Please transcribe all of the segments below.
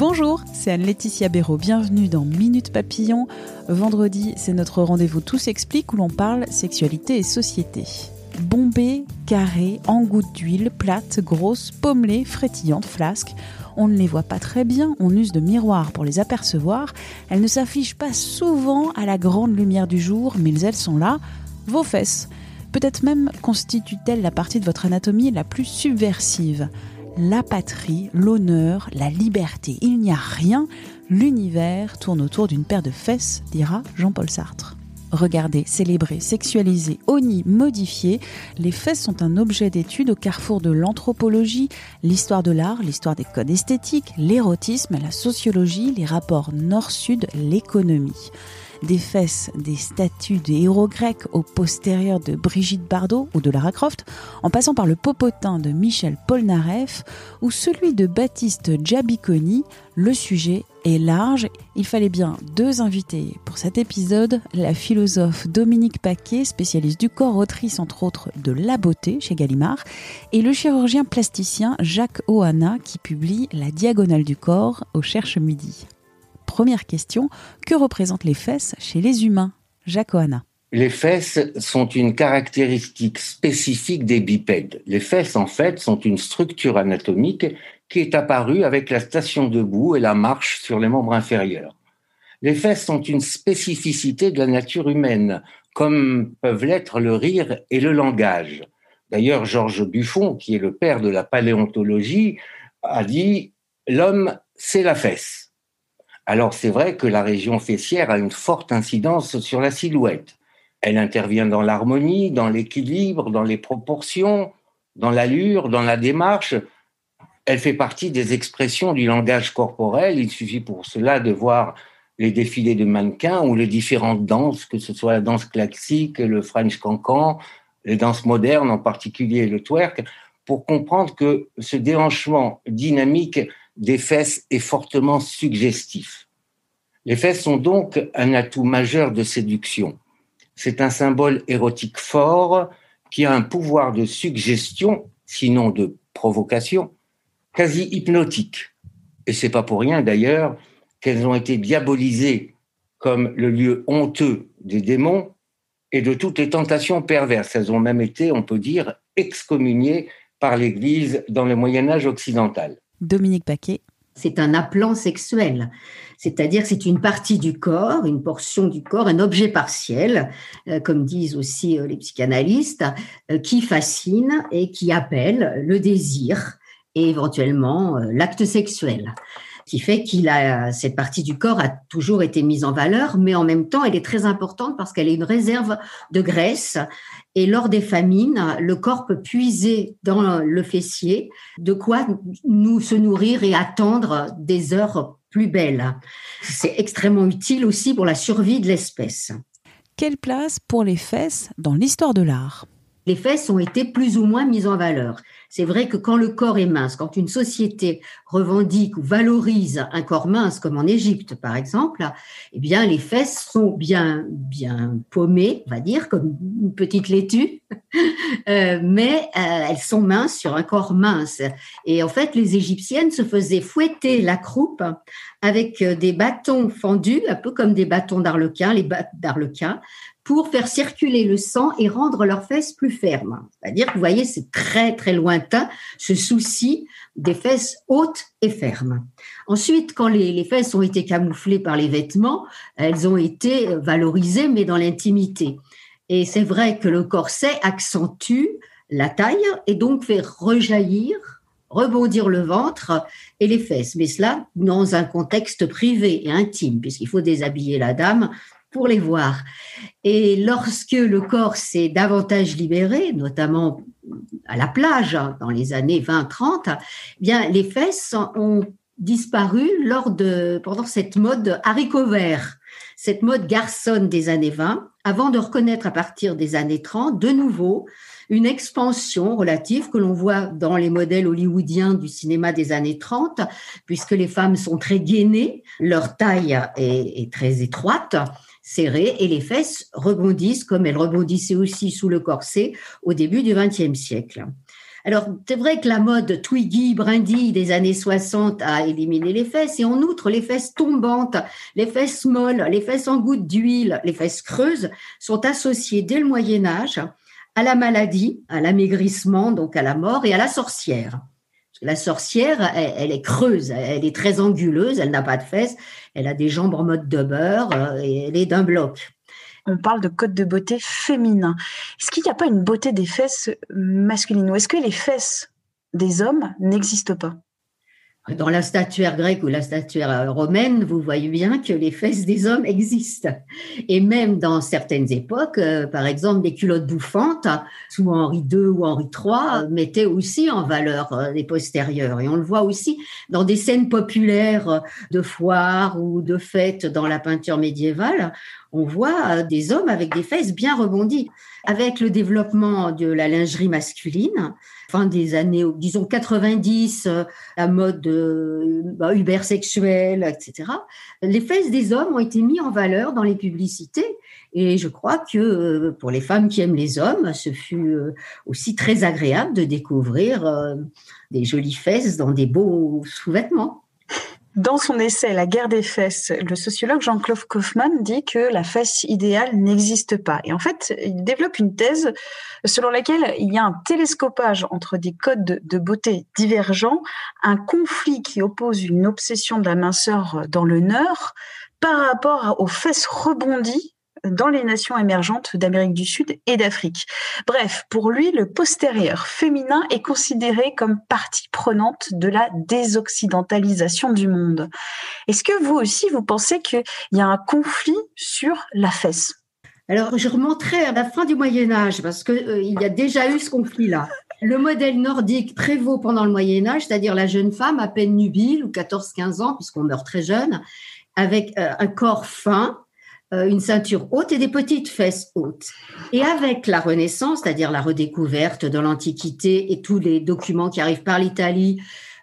Bonjour, c'est Anne-Laetitia Béraud. Bienvenue dans Minute Papillon. Vendredi, c'est notre rendez-vous Tous explique où l'on parle sexualité et société. Bombée, carrée, en gouttes d'huile, plate, grosse, pommelée, frétillante, flasque. On ne les voit pas très bien, on use de miroirs pour les apercevoir. Elles ne s'affichent pas souvent à la grande lumière du jour, mais elles sont là, vos fesses. Peut-être même constituent-elles la partie de votre anatomie la plus subversive. La patrie, l'honneur, la liberté. Il n'y a rien, l'univers tourne autour d'une paire de fesses, dira Jean-Paul Sartre. Regardez, célébrer, sexualiser, oni, modifier, les fesses sont un objet d'étude au carrefour de l'anthropologie, l'histoire de l'art, l'histoire des codes esthétiques, l'érotisme, la sociologie, les rapports nord-sud, l'économie des fesses des statues des héros grecs au postérieur de Brigitte Bardot ou de Lara Croft, en passant par le popotin de Michel Polnareff ou celui de Baptiste Giabiconi, le sujet est large. Il fallait bien deux invités pour cet épisode, la philosophe Dominique Paquet, spécialiste du corps, autrice entre autres de La beauté chez Gallimard, et le chirurgien plasticien Jacques Oana qui publie La diagonale du corps au Cherche Midi première question, que représentent les fesses chez les humains? Jacques Oana. Les fesses sont une caractéristique spécifique des bipèdes. Les fesses, en fait, sont une structure anatomique qui est apparue avec la station debout et la marche sur les membres inférieurs. Les fesses sont une spécificité de la nature humaine, comme peuvent l'être le rire et le langage. D'ailleurs, Georges Buffon, qui est le père de la paléontologie, a dit L'homme, c'est la fesse. Alors c'est vrai que la région fessière a une forte incidence sur la silhouette. Elle intervient dans l'harmonie, dans l'équilibre, dans les proportions, dans l'allure, dans la démarche. Elle fait partie des expressions du langage corporel. Il suffit pour cela de voir les défilés de mannequins ou les différentes danses, que ce soit la danse classique, le French cancan, les danses modernes, en particulier le twerk, pour comprendre que ce déhanchement dynamique des fesses est fortement suggestif. Les fesses sont donc un atout majeur de séduction. C'est un symbole érotique fort qui a un pouvoir de suggestion, sinon de provocation, quasi hypnotique. Et c'est pas pour rien d'ailleurs qu'elles ont été diabolisées comme le lieu honteux des démons et de toutes les tentations perverses. Elles ont même été, on peut dire, excommuniées par l'Église dans le Moyen Âge occidental. Dominique Paquet. C'est un appelant sexuel. C'est-à-dire c'est une partie du corps, une portion du corps, un objet partiel, euh, comme disent aussi euh, les psychanalystes, euh, qui fascine et qui appelle le désir et éventuellement l'acte sexuel qui fait qu'il a cette partie du corps a toujours été mise en valeur, mais en même temps, elle est très importante parce qu'elle est une réserve de graisse. Et lors des famines, le corps peut puiser dans le fessier de quoi nous se nourrir et attendre des heures plus belles. C'est extrêmement utile aussi pour la survie de l'espèce. Quelle place pour les fesses dans l'histoire de l'art? Les fesses ont été plus ou moins mises en valeur. C'est vrai que quand le corps est mince, quand une société revendique ou valorise un corps mince, comme en Égypte par exemple, eh bien les fesses sont bien bien paumées, on va dire, comme une petite laitue, euh, mais euh, elles sont minces sur un corps mince. Et en fait, les Égyptiennes se faisaient fouetter la croupe avec des bâtons fendus, un peu comme des bâtons d'arlequin, les d'arlequin, pour faire circuler le sang et rendre leurs fesses plus fermes. C'est-à-dire que vous voyez, c'est très très lointain ce souci des fesses hautes et fermes. Ensuite, quand les, fesses ont été camouflées par les vêtements, elles ont été valorisées, mais dans l'intimité. Et c'est vrai que le corset accentue la taille et donc fait rejaillir rebondir le ventre et les fesses, mais cela dans un contexte privé et intime, puisqu'il faut déshabiller la dame pour les voir. Et lorsque le corps s'est davantage libéré, notamment à la plage hein, dans les années 20-30, eh bien les fesses ont disparu lors de pendant cette mode haricot vert, cette mode garçonne des années 20, avant de reconnaître à partir des années 30 de nouveau une expansion relative que l'on voit dans les modèles hollywoodiens du cinéma des années 30, puisque les femmes sont très gainées, leur taille est, très étroite, serrée, et les fesses rebondissent comme elles rebondissaient aussi sous le corset au début du XXe siècle. Alors, c'est vrai que la mode Twiggy, Brandy des années 60 a éliminé les fesses et en outre, les fesses tombantes, les fesses molles, les fesses en gouttes d'huile, les fesses creuses sont associées dès le Moyen Âge à la maladie, à l'amaigrissement, donc à la mort et à la sorcière. La sorcière, elle, est creuse, elle est très anguleuse, elle n'a pas de fesses, elle a des jambes en mode de beurre euh, et elle est d'un bloc. On parle de code de beauté féminin. Est-ce qu'il n'y a pas une beauté des fesses masculines? Ou est-ce que les fesses des hommes n'existent pas? Dans la statuaire grecque ou la statuaire euh, romaine, vous voyez bien que les fesses des hommes existent. Et même dans certaines époques, euh, par exemple, des culottes bouffantes, sous Henri II ou Henri III, euh, mettaient aussi en valeur les postérieurs. Et on le voit aussi dans des scènes populaires de foires ou de fêtes dans la peinture médiévale. On voit des hommes avec des fesses bien rebondies. Avec le développement de la lingerie masculine, fin des années, disons 90, euh, la mode euh, bah, ubersexuelle, etc., les fesses des hommes ont été mis en valeur dans les publicités. Et je crois que euh, pour les femmes qui aiment les hommes, ce fut aussi très agréable de découvrir des jolies fesses dans des beaux sous-vêtements. Dans son essai La guerre des fesses, le sociologue Jean-Claude Kaufmann dit que la fesse idéale n'existe pas. Et en fait, il développe une thèse selon laquelle il y a un télescopage entre des codes de beauté divergents, un conflit qui oppose une obsession de la minceur dans le nord par rapport aux fesses rebondies dans les nations émergentes d'Amérique du Sud et d'Afrique. Bref, pour lui, le postérieur féminin est considéré comme partie prenante de la désoccidentalisation du monde. Est-ce que vous aussi, vous pensez qu'il y a un conflit sur la fesse? Alors, je remonterai à la fin du Moyen Âge parce qu'il euh, y a déjà eu ce conflit-là. Le modèle nordique prévaut pendant le Moyen Âge, c'est-à-dire la jeune femme à peine nubile ou 14-15 ans, puisqu'on meurt très jeune, avec euh, un corps fin, une ceinture haute et des petites fesses hautes. Et avec la Renaissance, c'est-à-dire la redécouverte de l'Antiquité et tous les documents qui arrivent par l'Italie,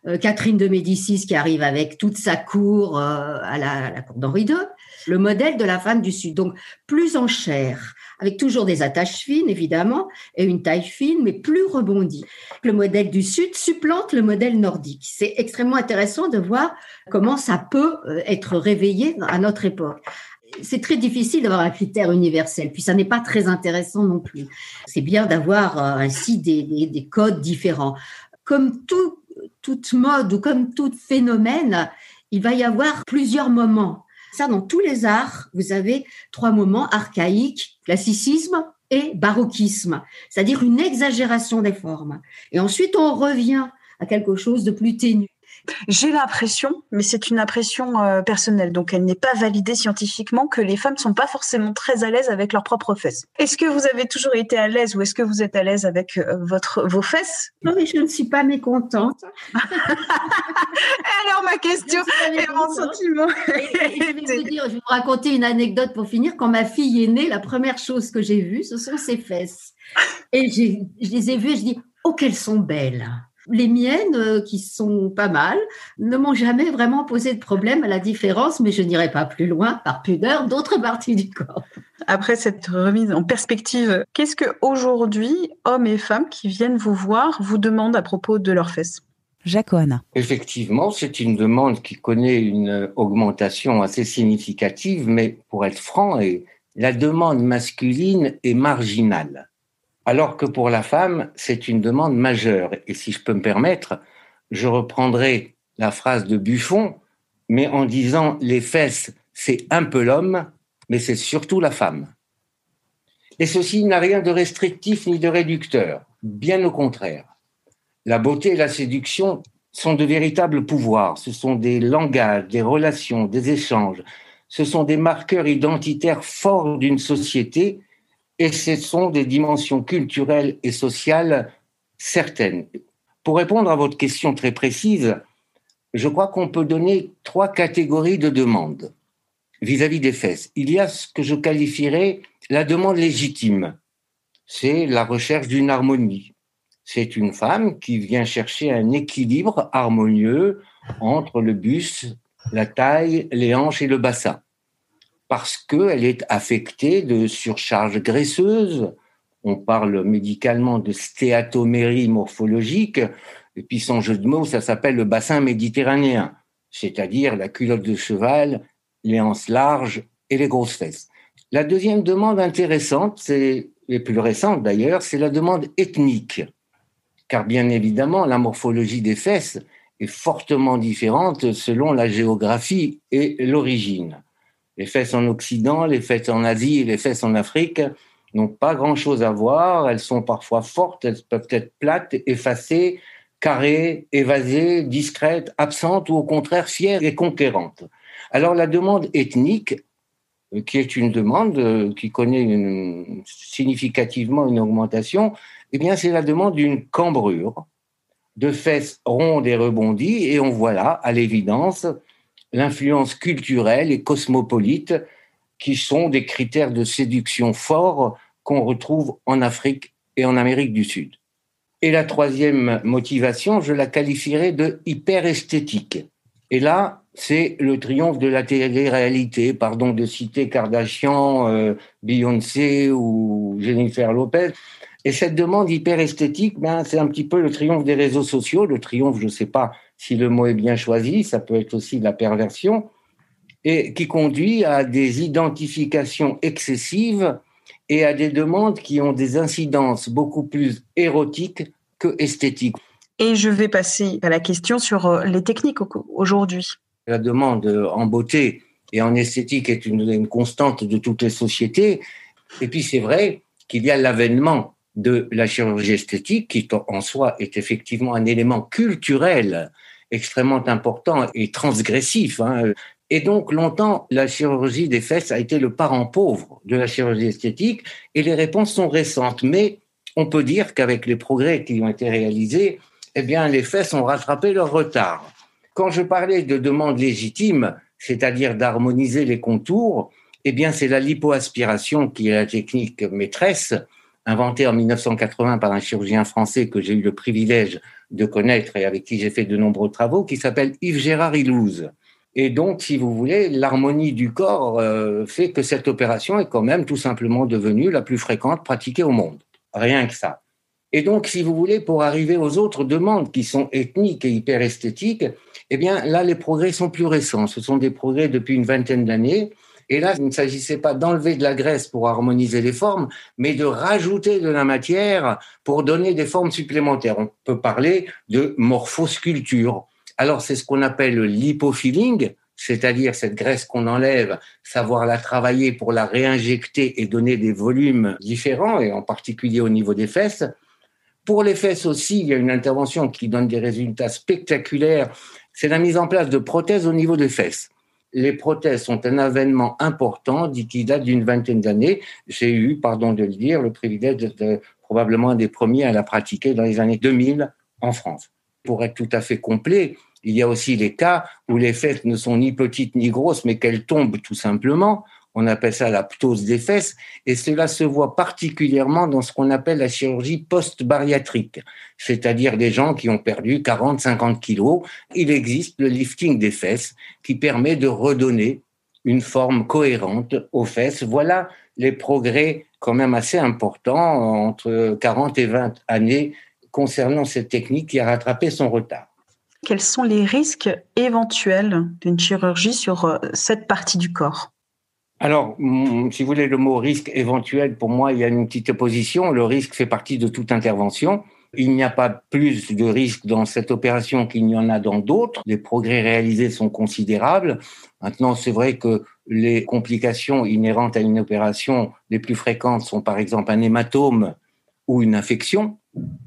euh, Catherine de Médicis qui arrive avec toute sa cour euh, à, la, cour d'Henri II, le modèle de la femme du Sud. Donc plus en chair, avec toujours des attaches fines évidemment et une taille fine, mais plus rebondie. Le modèle du Sud supplante le modèle nordique. C'est extrêmement intéressant de voir comment ça peut être réveillé à notre époque c'est très difficile d'avoir un critère universel, puis ça n'est pas très intéressant non plus. C'est bien d'avoir euh, ainsi des, codes différents. Comme tout, toute mode ou comme tout phénomène, il va y avoir plusieurs moments. Ça, dans tous les arts, vous avez trois moments archaïques, classicisme et baroquisme, c'est-à-dire une exagération des formes. Et ensuite, on revient à quelque chose de plus ténu. J'ai l'impression, mais c'est une impression euh, personnelle, donc elle n'est pas validée scientifiquement, que les femmes sont pas forcément très à l'aise avec leurs propres fesses. Est-ce que vous avez toujours été à l'aise ou est-ce que vous êtes à l'aise avec euh, votre vos fesses? Non, mais je ne suis pas mécontente. Alors ma question et mon sentiment. je, vais vous dire, je vais vous raconter une anecdote pour finir. Quand ma fille est née, la première chose que j'ai vue, ce sont ses fesses. Et je les ai vues et je dis, oh qu'elles sont belles. Les miennes, euh, qui sont pas mal, ne m'ont jamais vraiment posé de problème à la différence, mais je n'irai pas plus loin par pudeur d'autres parties du corps. Après cette remise en perspective, qu'est-ce que aujourd'hui, hommes et femmes qui viennent vous voir vous demandent à propos de leurs fesses? Jacoana. Effectivement, c'est une demande qui connaît une augmentation assez significative, mais pour être franc, la demande masculine est marginale alors que pour la femme, c'est une demande majeure. Et si je peux me permettre, je reprendrai la phrase de Buffon, mais en disant les fesses, c'est un peu l'homme, mais c'est surtout la femme. Et ceci n'a rien de restrictif ni de réducteur, bien au contraire. La beauté et la séduction sont de véritables pouvoirs, ce sont des langages, des relations, des échanges, ce sont des marqueurs identitaires forts d'une société et ce sont des dimensions culturelles et sociales certaines. Pour répondre à votre question très précise, je crois qu'on peut donner trois catégories de demandes vis-à-vis des fesses. Il y a ce que je qualifierais la demande légitime. C'est la recherche d'une harmonie. C'est une femme qui vient chercher un équilibre harmonieux entre le buste, la taille, les hanches et le bassin. Parce qu'elle est affectée de surcharge graisseuse. On parle médicalement de stéatomérie morphologique. Et puis son jeu de mots, ça s'appelle le bassin méditerranéen, c'est-à-dire la culotte de cheval, les hanches larges et les grosses fesses. La deuxième demande intéressante, c'est, et plus récente d'ailleurs, c'est la demande ethnique. Car bien évidemment, la morphologie des fesses est fortement différente selon la géographie et l'origine. Les fesses en Occident, les fesses en Asie et les fesses en Afrique n'ont pas grand-chose à voir. Elles sont parfois fortes, elles peuvent être plates, effacées, carrées, évasées, discrètes, absentes ou au contraire fières et conquérantes. Alors la demande ethnique, euh, qui est une demande euh, qui connaît significativement une augmentation, eh bien c'est la demande d'une cambrure de fesses rondes et rebondies, et on voit là, à l'évidence, l'influence culturelle et cosmopolite qui sont des critères de séduction forts qu'on retrouve en Afrique et en Amérique du Sud. Et la troisième motivation, je la qualifierais de hyper-esthétique. Et là, c'est le triomphe de la télé-réalité. Pardon de citer Kardashian, euh, Beyoncé ou Jennifer Lopez. Et cette demande hyper esthétique, ben, c'est un petit peu le triomphe des réseaux sociaux. Le triomphe, je ne sais pas si le mot est bien choisi, ça peut être aussi de la perversion, et qui conduit à des identifications excessives et à des demandes qui ont des incidences beaucoup plus érotiques que esthétiques. Et je vais passer à la question sur euh, les techniques aujourd'hui. La demande en beauté et en esthétique est une, constante de toutes les sociétés. Et puis c'est vrai qu'il y a l'avènement de la chirurgie esthétique qui en soi est effectivement un élément culturel extrêmement important et transgressif. Hein. Et donc longtemps, la chirurgie des fesses a été le parent pauvre de la chirurgie esthétique et les réponses sont récentes. Mais on peut dire qu'avec les progrès qui ont été réalisés, eh bien, les fesses ont rattrapé leur retard. Quand je parlais de demande légitime, c'est-à-dire d'harmoniser les contours, eh bien, c'est la lipoaspiration qui est la technique maîtresse, inventée en 1980 par un chirurgien français que j'ai eu le privilège de connaître et avec qui j'ai fait de nombreux travaux, qui s'appelle Yves Gérard Ilouz. Et donc, si vous voulez, l'harmonie du corps euh, fait que cette opération est quand même tout simplement devenue la plus fréquente pratiquée au monde. Rien que ça. Et donc, si vous voulez, pour arriver aux autres demandes qui sont ethniques et hyper esthétiques, eh bien, là, les progrès sont plus récents. Ce sont des progrès depuis une vingtaine d'années. Et là, il ne s'agissait pas d'enlever de la graisse pour harmoniser les formes, mais de rajouter de la matière pour donner des formes supplémentaires. On peut parler de morphosculpture. Alors, c'est ce qu'on appelle le lipofilling, c'est-à-dire cette graisse qu'on enlève, savoir la travailler pour la réinjecter et donner des volumes différents, et en particulier au niveau des fesses. Pour les fesses aussi, il y a une intervention qui donne des résultats spectaculaires. C'est la mise en place de prothèses au niveau des fesses. Les prothèses sont un avènement important qui date d'une vingtaine d'années. J'ai eu, pardon de le dire, le privilège d'être probablement un des premiers à la pratiquer dans les années 2000 en France. Pour être tout à fait complet, il y a aussi les cas où les fesses ne sont ni petites ni grosses, mais qu'elles tombent tout simplement on appelle ça la ptose des fesses, et cela se voit particulièrement dans ce qu'on appelle la chirurgie post-bariatrique, c'est-à-dire des gens qui ont perdu 40, 50 kilos. Il existe le lifting des fesses qui permet de redonner une forme cohérente aux fesses. Voilà les progrès quand même assez importants entre 40 et 20 années concernant cette technique qui a rattrapé son retard. Quels sont les risques éventuels d'une chirurgie sur euh, cette partie du corps? Alors, si vous voulez le mot risque éventuel, pour moi, il y a une petite opposition. Le risque fait partie de toute intervention. Il n'y a pas plus de risque dans cette opération qu'il n'y en a dans d'autres. Les progrès réalisés sont considérables. Maintenant, c'est vrai que les complications inhérentes à une opération les plus fréquentes sont par exemple un hématome ou une infection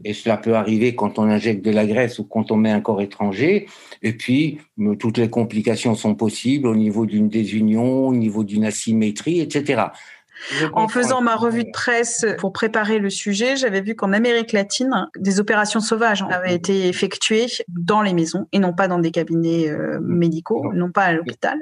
et cela peut arriver quand on injecte de la graisse ou quand on met un corps étranger. Et puis, toutes les complications sont possibles au niveau d'une désunion, au niveau d'une asymétrie, etc. En faisant ma revue de presse pour préparer le sujet, j'avais vu qu'en Amérique latine, des opérations sauvages avaient été effectuées dans les maisons et non pas dans des cabinets euh, médicaux, non. pas à l'hôpital,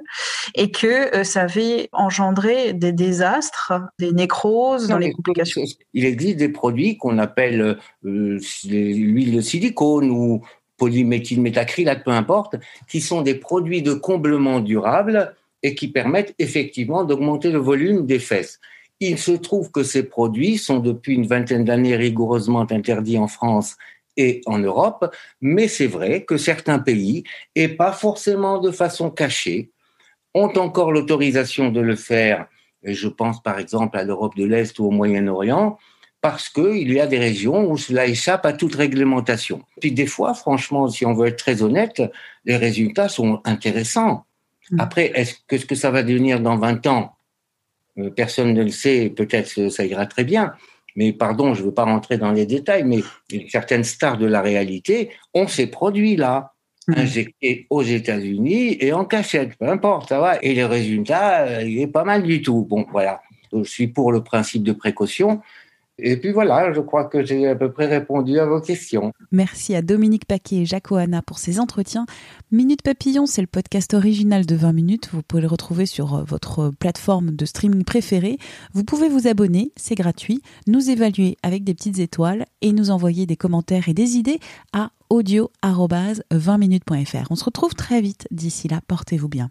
et que euh, ça avait engendré des désastres, des nécroses dans les complications. Il existe des produits qu'on appelle euh, l'huile de silicone ou polyméthylmétacrylate, peu importe, qui sont des produits de comblement durable et qui permettent effectivement d'augmenter le volume des fesses. Il se trouve que ces produits sont depuis une vingtaine d'années rigoureusement interdits en France et en Europe, mais c'est vrai que certains pays, et pas forcément de façon cachée, ont encore l'autorisation de le faire, et je pense par exemple à l'Europe de l'Est ou au Moyen-Orient, parce qu'il y a des régions où cela échappe à toute réglementation. Puis des fois, franchement, si on veut être très honnête, les résultats sont intéressants. Mm. Après, est-ce que ce que ça va devenir dans 20 ans euh, Personne ne le sait, peut-être ça ira très bien. Mais pardon, je ne veux pas rentrer dans les détails, mais certaines stars de la réalité ont ces produits-là mm. injectés aux États-Unis et en cachette, peu importe, ça va. Et les résultats, euh, il est pas mal du tout. Bon, voilà. Je suis pour le principe de précaution, et puis voilà, je crois que j'ai à peu près répondu à vos questions. Merci à Dominique Paquet et Jacques Oana pour ces entretiens. Minute Papillon, c'est le podcast original de 20 minutes. Vous pouvez le retrouver sur euh, votre plateforme de streaming préférée. Vous pouvez vous abonner, c'est gratuit, nous évaluer avec des petites étoiles et nous envoyer des commentaires et des idées à audio-20minutes.fr. On se retrouve très vite. D'ici là, portez-vous bien.